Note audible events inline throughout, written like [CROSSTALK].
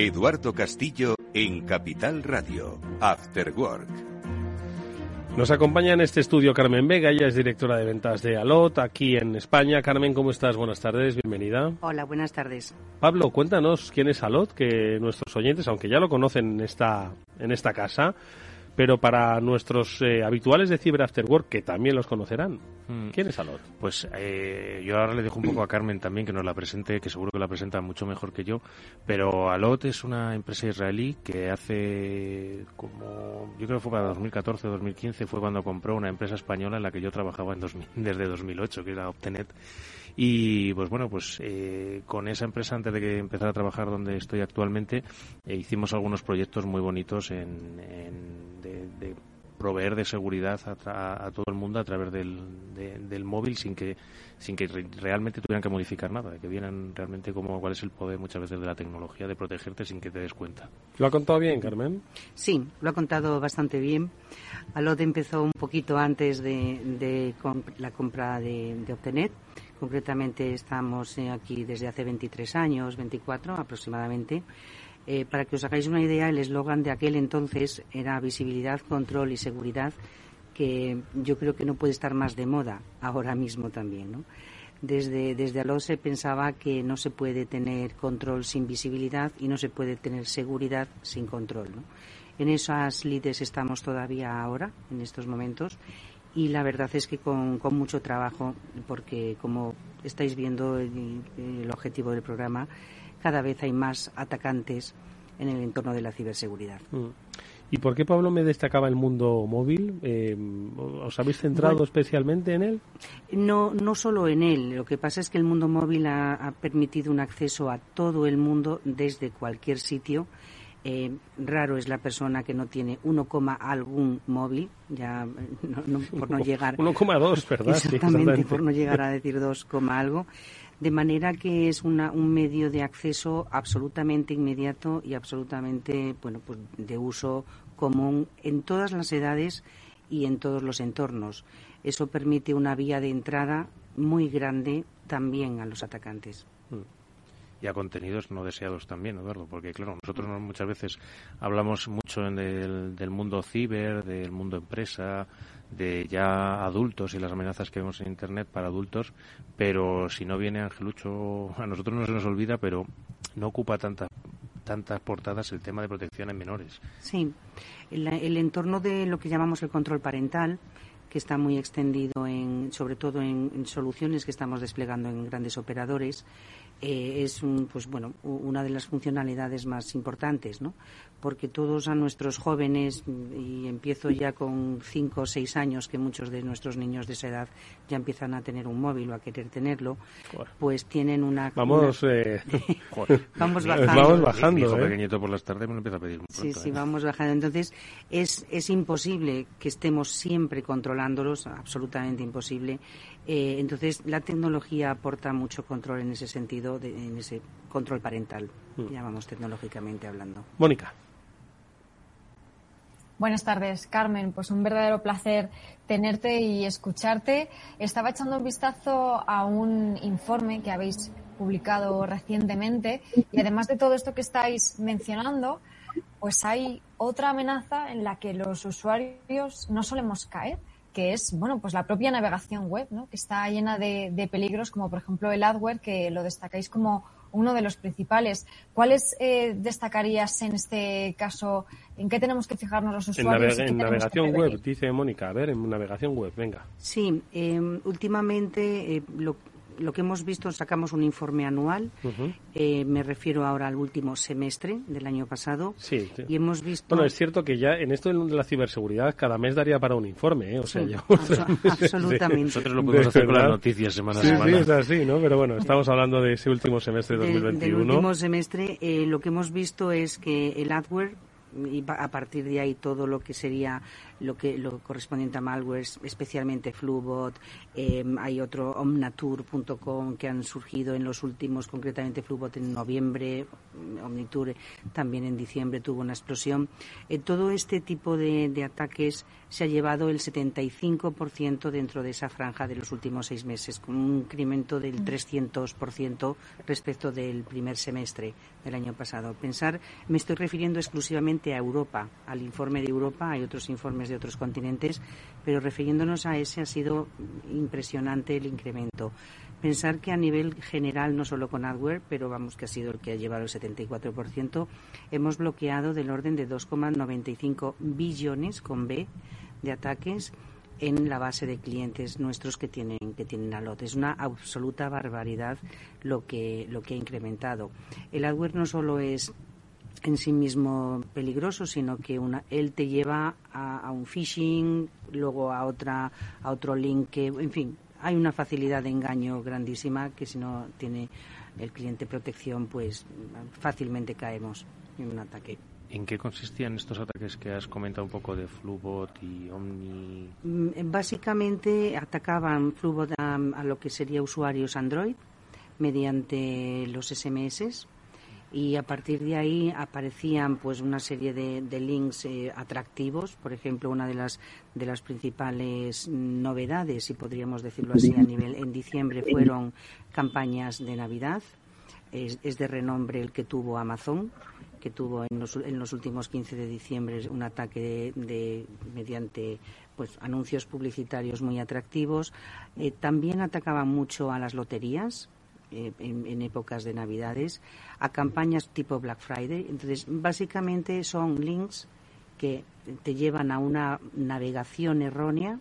Eduardo Castillo en Capital Radio, After Work. Nos acompaña en este estudio Carmen Vega, ella es directora de ventas de Alot aquí en España. Carmen, ¿cómo estás? Buenas tardes, bienvenida. Hola, buenas tardes. Pablo, cuéntanos quién es Alot, que nuestros oyentes, aunque ya lo conocen en esta, en esta casa, pero para nuestros eh, habituales de Cyber After Work, que también los conocerán, Mm. ¿quién es Alot? Pues eh, yo ahora le dejo un poco a Carmen también que nos la presente, que seguro que la presenta mucho mejor que yo. Pero Alot es una empresa israelí que hace como, yo creo que fue para 2014 o 2015, fue cuando compró una empresa española en la que yo trabajaba en 2000 [LAUGHS] desde 2008, que era Optenet. Y pues bueno, pues eh, con esa empresa, antes de que empezara a trabajar donde estoy actualmente, eh, hicimos algunos proyectos muy bonitos en, en- de, de proveer de seguridad a, tra- a todo el mundo a través del, de- del móvil sin que sin que re- realmente tuvieran que modificar nada, que vieran realmente cómo, cuál es el poder muchas veces de la tecnología de protegerte sin que te des cuenta. ¿Lo ha contado bien, Carmen? Sí, lo ha contado bastante bien. Alot empezó un poquito antes de, de com- la compra de, de Optenet. Concretamente estamos eh, aquí desde hace 23 años, 24 aproximadamente. Eh, para que os hagáis una idea, el eslogan de aquel entonces era visibilidad, control y seguridad, que yo creo que no puede estar más de moda ahora mismo también. Desde, desde se pensaba que no se puede tener control sin visibilidad y no se puede tener seguridad sin control. En esas lides estamos todavía ahora, en estos momentos, y la verdad es que con, con mucho trabajo, porque como estáis viendo el, el objetivo del programa, cada vez hay más atacantes en el entorno de la ciberseguridad. Mm. ¿Y por qué Pablo me destacaba el mundo móvil? Eh, ¿Os habéis centrado Bueno. especialmente en él? No, no solo en él. Lo que pasa es que el mundo móvil ha, ha permitido un acceso a todo el mundo desde cualquier sitio. Eh, raro es la persona que no tiene 1, algún móvil, ya eh, no- no- por no [LAUGHS] llegar 1,2, ¿verdad? Sí, Exactamente, por no llegar a decir 2, algo. De manera que es una, un medio de acceso absolutamente inmediato y absolutamente, bueno, pues de uso común en todas las edades y en todos los entornos. Eso permite una vía de entrada muy grande también a los atacantes. Y a contenidos no deseados también, Eduardo, porque claro, nosotros no- muchas veces hablamos mucho en del, del mundo ciber, del mundo empresa, de ya adultos y las amenazas que vemos en Internet para adultos, pero si no viene Angelucho, a nosotros no se nos olvida, pero no ocupa tantas tantas portadas el tema de protección en menores. Sí, el, el entorno de lo que llamamos el control parental, que está muy extendido en, sobre todo en soluciones que estamos desplegando en grandes operadores, eh, es un, pues bueno, una de las funcionalidades más importantes, ¿no? Porque todos a nuestros jóvenes, y empiezo ya con cinco o seis años, que muchos de nuestros niños de esa edad ya empiezan a tener un móvil o a querer tenerlo, Joder. pues tienen una... Vamos, una- eh, [LAUGHS] Vamos Mi- bajando. Vamos bajando, Mi hijo ¿eh? pequeñito por las tardes me lo empieza a pedir muy Sí, pronto, sí, ¿eh? vamos bajando. Entonces, es, es imposible que estemos siempre controlándolos, absolutamente imposible. Eh, entonces, la tecnología aporta mucho control en ese sentido, de- en ese control parental, Mm. llamamos tecnológicamente hablando. Mónica. Buenas tardes, Carmen. Pues un verdadero placer tenerte y escucharte. Estaba echando un vistazo a un informe que habéis publicado recientemente y además de todo esto que estáis mencionando, pues hay otra amenaza en la que los usuarios no solemos caer, que es, bueno, pues la propia navegación web, ¿no? Que está llena de, de peligros, como por ejemplo el adware, que lo destacáis como uno de los principales. ¿Cuáles eh, destacarías en este caso? ¿En qué tenemos que fijarnos los En, usuarios? navega- en navegación web, dice Mónica. A ver, en navegación web, venga. Sí, eh, últimamente eh, lo- lo que hemos visto, sacamos un informe anual, eh, me refiero ahora al último semestre del año pasado, sí, y hemos visto... Bueno, es cierto que ya en esto de la ciberseguridad cada mes daría para un informe, ¿eh? O sea, [LAUGHS] absolutamente. Nosotros lo podemos hacer con las noticias semana a semana. Sí, es así, ¿no? Pero bueno, estamos hablando de ese último semestre de 2021. Del, último semestre, eh, lo que hemos visto es que el adware y a partir de ahí todo lo que sería lo que lo correspondiente a malware, especialmente Flubot, em, hay otro omnatur.com que han surgido en los últimos, concretamente Flubot en noviembre, Omnitur también en diciembre tuvo una explosión. Eh, todo este tipo de, de, ataques se ha llevado el 75% dentro de esa franja de los últimos seis meses, con un incremento del 300% respecto del primer semestre del año pasado. Pensar, me estoy refiriendo exclusivamente a Europa, al informe de Europa, hay otros informes de otros continentes, pero refiriéndonos a ese ha sido impresionante el incremento. Pensar que a nivel general, no solo con hardware, pero vamos que ha sido el que ha llevado el 74%, hemos bloqueado del orden de 2,95 billones con B de ataques en la base de clientes nuestros que tienen que tienen Alot. Es una absoluta barbaridad lo que lo que ha incrementado. El hardware no solo es en sí mismo peligroso, sino que una, él te lleva a, un phishing, luego a otra a otro link que, en fin, hay una facilidad de engaño grandísima que si no tiene el cliente protección, pues fácilmente caemos en un ataque. ¿En qué consistían estos ataques que has comentado un poco de Flubot y Omni? Mm, básicamente atacaban Flubot a, a lo que sería usuarios Android mediante los SMS y a partir de ahí aparecían pues una serie de, links eh, atractivos. Por ejemplo una de las de las principales novedades si podríamos decirlo así a nivel en diciembre fueron campañas de navidad. Es, de renombre el que tuvo Amazon que tuvo en los, en los últimos 15 de diciembre un ataque de, mediante pues anuncios publicitarios muy atractivos. Eh, también atacaban mucho a las loterías eh, en, épocas de Navidades a campañas tipo Black Friday. Entonces, básicamente son links que te llevan a una navegación errónea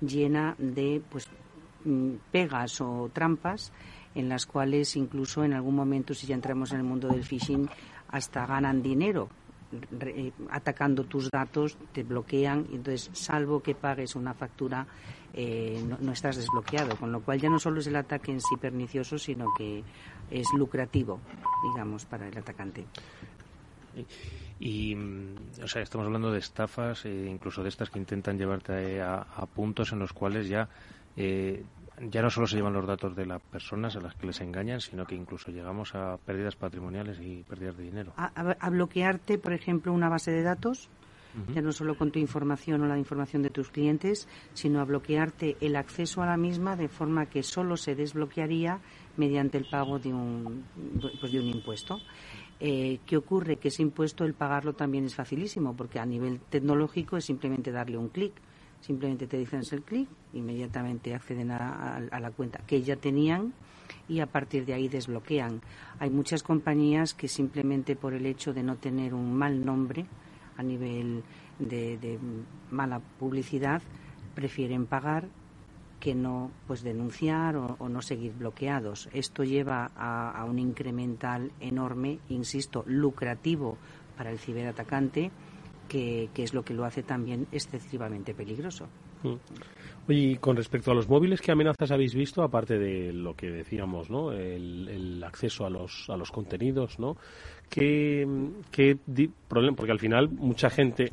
llena de pues mm, pegas o trampas en las cuales incluso en algún momento si ya entramos en el mundo del phishing hasta ganan dinero eh, atacando tus datos te bloquean entonces salvo que pagues una factura eh, no, estás desbloqueado, con lo cual ya no solo es el ataque en sí pernicioso, sino que es lucrativo, digamos, para el atacante. Y, o sea, estamos hablando de estafas, eh, incluso de estas que intentan llevarte a, puntos en los cuales ya eh, ya no solo se llevan los datos de las personas a las que les engañan, sino que incluso llegamos a pérdidas patrimoniales y pérdidas de dinero. a bloquearte, por ejemplo, una base de datos ya no solo con tu información o la información de tus clientes, sino a bloquearte el acceso a la misma de forma que solo se desbloquearía mediante el pago de un, pues de un impuesto. Eh, ¿Qué ocurre? Que ese impuesto, el pagarlo también es facilísimo, porque a nivel tecnológico es simplemente darle un clic. Simplemente te dicen el clic, inmediatamente acceden a, a la cuenta que ya tenían y a partir de ahí desbloquean. Hay muchas compañías que simplemente por el hecho de no tener un mal nombre, a nivel de, mala publicidad prefieren pagar que no pues denunciar o, no seguir bloqueados. Esto lleva a, un incremental enorme, insisto, lucrativo para el ciberatacante, que, es lo que lo hace también excesivamente peligroso. Mm. y con respecto a los móviles, ¿qué amenazas habéis visto, aparte de lo que decíamos, ¿no? el, acceso a los, a los contenidos, ¿no? ¿Qué, qué problema? Porque al final mucha gente,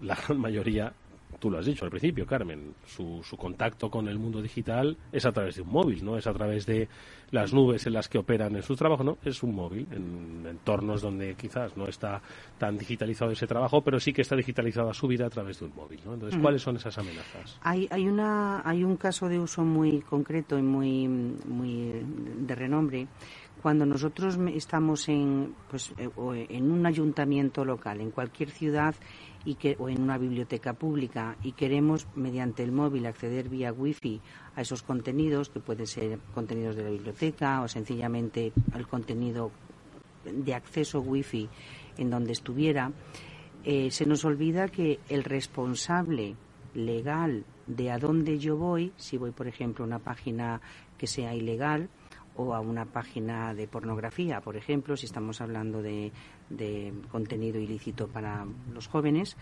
la gran mayoría, tú lo has dicho al principio, Carmen, su, su contacto con el mundo digital es a través de un móvil, no es a través de las nubes en las que operan en su trabajo, no, es un móvil, en entornos donde quizás no está tan digitalizado ese trabajo, pero sí que está digitalizada su vida a través de un móvil, ¿no? Entonces, ¿cuáles son esas amenazas? Hay, hay, una, hay un caso de uso muy concreto y muy, muy de renombre cuando nosotros estamos en, pues, eh, en un ayuntamiento local, en cualquier ciudad y que, o en una biblioteca pública y queremos mediante el móvil acceder vía wifi a esos contenidos, que pueden ser contenidos de la biblioteca o sencillamente el contenido de acceso wifi en donde estuviera, eh, se nos olvida que el responsable legal de a dónde yo voy, si voy por ejemplo a una página que sea ilegal o a una página de pornografía, por ejemplo, si estamos hablando de, contenido ilícito para los jóvenes,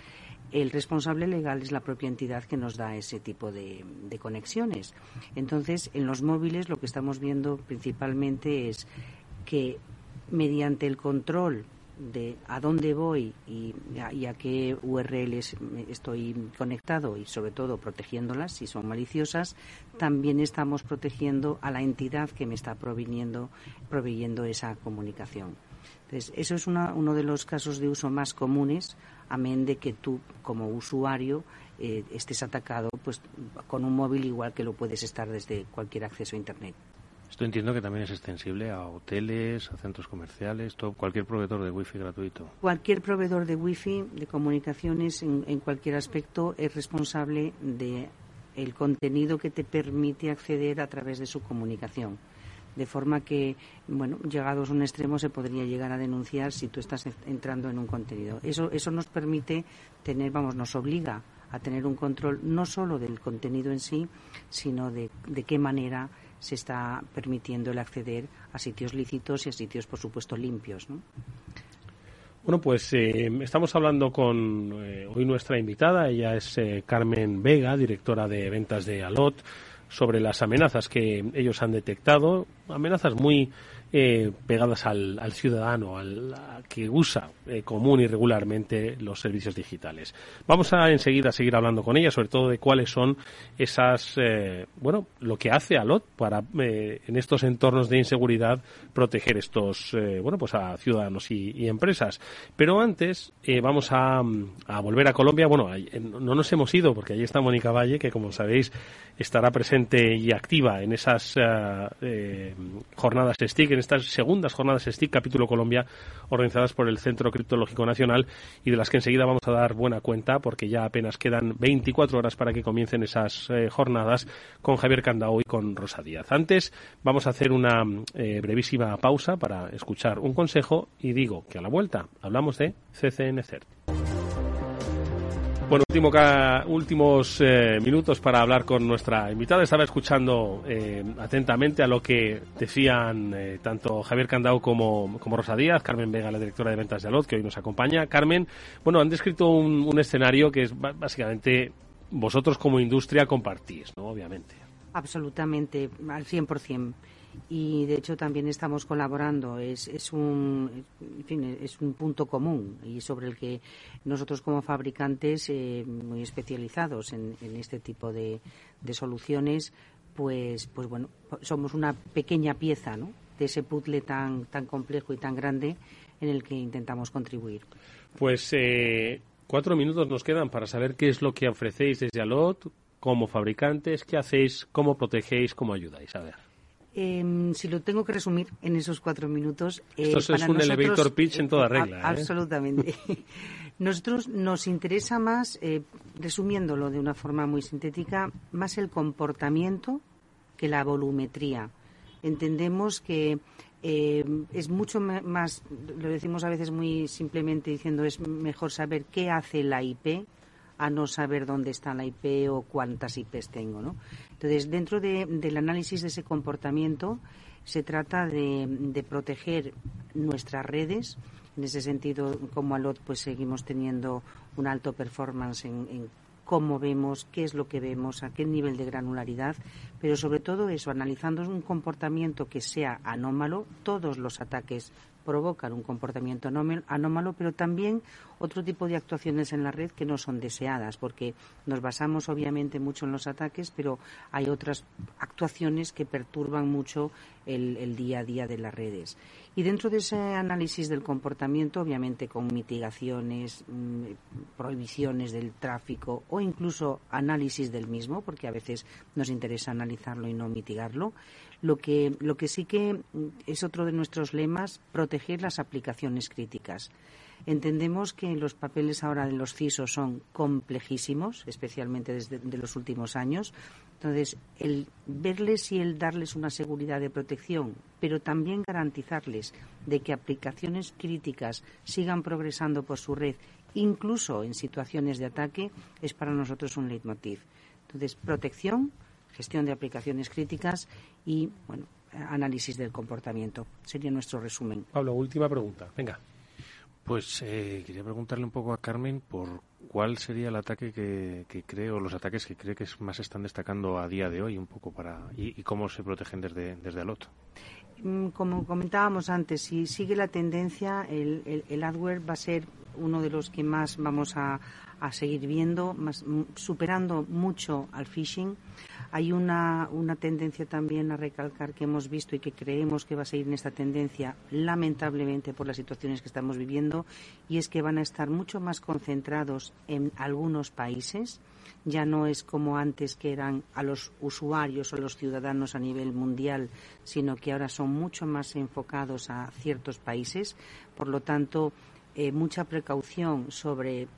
el responsable legal es la propia entidad que nos da ese tipo de, conexiones. Entonces, en los móviles lo que estamos viendo principalmente es que mediante el control de a dónde voy y a, qué URLs estoy conectado y sobre todo protegiéndolas si son maliciosas, también estamos protegiendo a la entidad que me está proviniendo, proveyendo esa comunicación. Entonces, eso es uno de los casos de uso más comunes, amén de que tú, como usuario, eh, estés atacado pues, con un móvil igual que lo puedes estar desde cualquier acceso a Internet. Esto entiendo que también es extensible a hoteles, a centros comerciales, todo, cualquier proveedor de wifi gratuito. Cualquier proveedor de wifi, de comunicaciones, en, cualquier aspecto, es responsable de el contenido que te permite acceder a través de su comunicación. De forma que, bueno, llegados a un extremo se podría llegar a denunciar si tú estás entrando en un contenido. Eso, eso nos permite tener, vamos, nos obliga a tener un control no solo del contenido en sí, sino de, de qué manera se está permitiendo el acceder a sitios lícitos y a sitios, por supuesto, limpios. ¿no? Bueno, pues eh, estamos hablando con eh, hoy nuestra invitada, ella es eh, Carmen Vega, directora de ventas de Alot, sobre las amenazas que ellos han detectado, amenazas muy eh, pegadas al, ciudadano, al que usa eh, común y regularmente los servicios digitales. Vamos a enseguida seguir hablando con ella, sobre todo de cuáles son esas, eh, bueno, lo que hace ALOT para en estos entornos de inseguridad proteger estos, bueno, pues a ciudadanos y, empresas. Pero antes vamos a, volver a Colombia. Bueno, no nos hemos ido porque allí está Mónica Valle, que como sabéis estará presente y activa en esas jornadas STIC en estas segundas jornadas STIC Capítulo Colombia organizadas por el Centro Criptológico Nacional y de las que enseguida vamos a dar buena cuenta porque ya apenas quedan 24 horas para que comiencen esas eh, jornadas con Javier Candao y con Rosa Díaz. Antes vamos a hacer una eh, brevísima pausa para escuchar un consejo y digo que a la vuelta hablamos de CCN bueno, último, últimos eh, minutos para hablar con nuestra invitada. Estaba escuchando eh, atentamente a lo que decían eh, tanto Javier Candao como, como, Rosa Díaz, Carmen Vega, la directora de ventas de Alot, que hoy nos acompaña. Carmen, bueno, han descrito un, un escenario que es básicamente vosotros como industria compartís, ¿no? Obviamente. Absolutamente, al 100% y de hecho también estamos colaborando. Es, es, un, es un punto común y sobre el que nosotros como fabricantes eh, muy especializados en, este tipo de, de, soluciones, pues, pues bueno, somos una pequeña pieza ¿no? de ese puzzle tan, tan complejo y tan grande en el que intentamos contribuir. Pues eh, cuatro minutos nos quedan para saber qué es lo que ofrecéis desde Alot como fabricantes, qué hacéis, cómo protegéis, cómo ayudáis. A ver. Em, si lo tengo que resumir en esos cuatro minutos. Eh, Esto es un elevator pitch en toda regla. ¿eh? Absolutamente. [LAUGHS] nosotros nos interesa más, eh, resumiéndolo de una forma muy sintética, más el comportamiento que la volumetría. Entendemos que es mucho más, lo decimos a veces muy simplemente diciendo, es mejor saber qué hace la IP a no saber dónde está la IP o cuántas IPs tengo. ¿no? Entonces, dentro del análisis de ese comportamiento, se trata de, proteger nuestras redes. En ese sentido, como ALOT, pues seguimos teniendo un alto performance en, en cómo vemos, qué es lo que vemos, a qué nivel de granularidad, pero sobre todo eso, analizando un comportamiento que sea anómalo, todos los ataques provocan un comportamiento anómalo, pero también otro tipo de actuaciones en la red que no son deseadas, porque nos basamos obviamente mucho en los ataques, pero hay otras actuaciones que perturban mucho el, día a día de las redes. Y dentro de ese análisis del comportamiento, obviamente con mitigaciones, mm, prohibiciones del tráfico o incluso análisis del mismo, porque a veces nos interesa analizarlo y no mitigarlo, lo que, lo que sí que es otro de nuestros lemas, proteger las aplicaciones críticas. Entendemos que los papeles ahora de los CISO son complejísimos, especialmente desde los últimos años. Entonces, el verles y el darles una seguridad de protección, pero también garantizarles de que aplicaciones críticas sigan progresando por su red, incluso en situaciones de ataque, es para nosotros un leitmotiv. Entonces, protección, gestión de aplicaciones críticas y, bueno, análisis del comportamiento. Sería nuestro resumen. Pablo, última pregunta. Venga. Pues eh, quería preguntarle un poco a Carmen por cuál sería el ataque que, que cree o los ataques que cree que más están destacando a día de hoy un poco para y, cómo se protegen desde, desde Alot. Mm, como comentábamos antes, si sigue la tendencia, el, el, adware va a ser uno de los que más vamos a, seguir viendo, más, mm, superando mucho al phishing. Hay una tendencia también a recalcar que hemos visto y que creemos que va a seguir en esta tendencia, lamentablemente por las situaciones que estamos viviendo, y es que van a estar mucho más concentrados en algunos países. Ya no es como antes que eran a los usuarios o los ciudadanos a nivel mundial, sino que ahora son mucho más enfocados a ciertos países. Por lo tanto, eh, mucha precaución sobre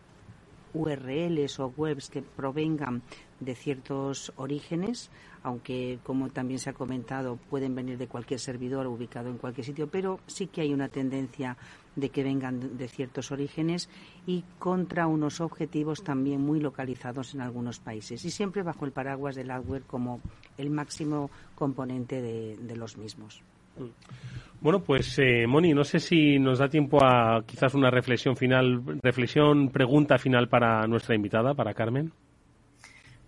URLs o webs que provengan de ciertos orígenes, aunque como también se ha comentado pueden venir de cualquier servidor ubicado en cualquier sitio, pero sí que hay una tendencia de que vengan de ciertos orígenes y contra unos objetivos también muy localizados en algunos países y siempre bajo el paraguas del hardware como el máximo componente de, los mismos. Bueno, pues eh, Moni, no sé si nos da tiempo a quizás una reflexión final, reflexión, pregunta final para nuestra invitada, para Carmen.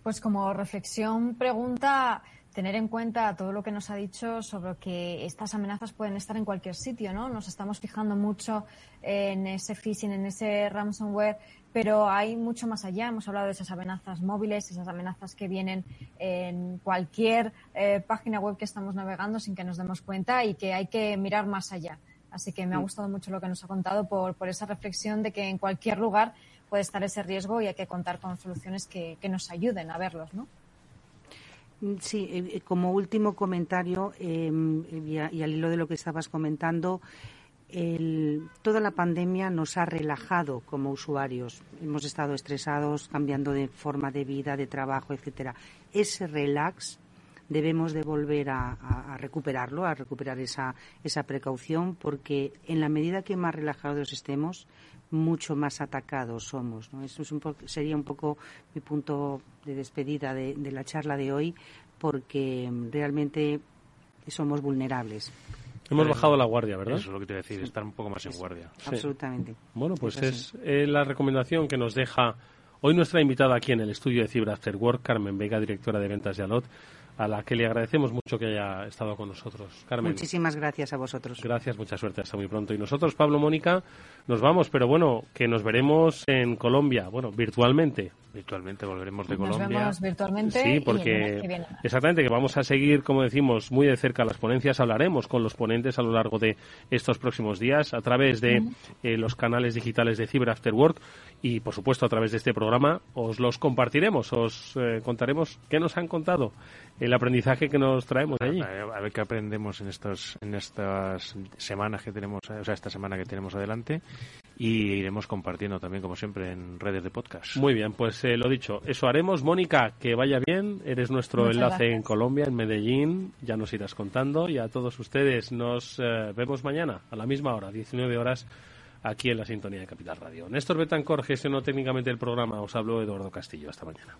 Pues como reflexión, pregunta, tener en cuenta todo lo que nos ha dicho sobre que estas amenazas pueden estar en cualquier sitio, ¿no? Nos estamos fijando mucho en ese phishing, en ese ransomware, pero hay mucho más allá. Hemos hablado de esas amenazas móviles, esas amenazas que vienen en cualquier eh, página web que estamos navegando sin que nos demos cuenta y que hay que mirar más allá. Así que me ha mm. gustado mucho lo que nos ha contado por, por esa reflexión de que en cualquier lugar puede estar ese riesgo y hay que contar con soluciones que, que nos ayuden a verlos, ¿no? Mm, sí, eh, eh, como último comentario, em, y, al hilo de lo que estabas comentando, toda la pandemia nos ha relajado como usuarios. Hemos estado estresados, cambiando de forma de vida, de trabajo, etcétera. Ese relax debemos de volver a, recuperarlo, a recuperar esa, esa precaución, porque en la medida que más relajados estemos, mucho más atacados somos. Eso es un sería un poco mi punto de despedida de, la charla de hoy, porque realmente somos vulnerables. Hemos bajado la guardia, ¿verdad? Eso es lo que te voy a decir, estar un poco más en guardia. Absolutamente. Bueno, pues es, la recomendación que nos deja hoy nuestra invitada aquí en el estudio de Cibra After Work, Carmen Vega, directora de ventas de Alot a la que le agradecemos mucho que haya estado con nosotros. Carmen. Muchísimas gracias a vosotros. Gracias, mucha suerte, hasta muy pronto. Y nosotros, Pablo Mónica, nos vamos, pero bueno, que nos veremos en Colombia, bueno, virtualmente. Virtualmente volveremos de nos Colombia. Vemos virtualmente. Sí, porque exactamente que vamos a seguir, como decimos, muy de cerca las ponencias. Hablaremos con los ponentes a lo largo de estos próximos días a través de eh, los canales digitales de Cyber After Work y, por supuesto, a través de este programa os los compartiremos, os eh, contaremos qué nos han contado el aprendizaje que nos traemos allí. A, ver qué aprendemos en estos en estas semanas que tenemos, o sea, esta semana que tenemos adelante y iremos compartiendo también, como siempre, en redes de podcast. Muy bien, pues eh, lo dicho, eso haremos. Mónica, que vaya bien, eres nuestro enlace en Colombia, en Medellín, ya nos irás contando y a todos ustedes nos eh, vemos mañana a la misma hora, 19 horas aquí en la sintonía de Capital Radio. Néstor Betancor gestionó técnicamente el programa, os habló Eduardo Castillo. Hasta mañana.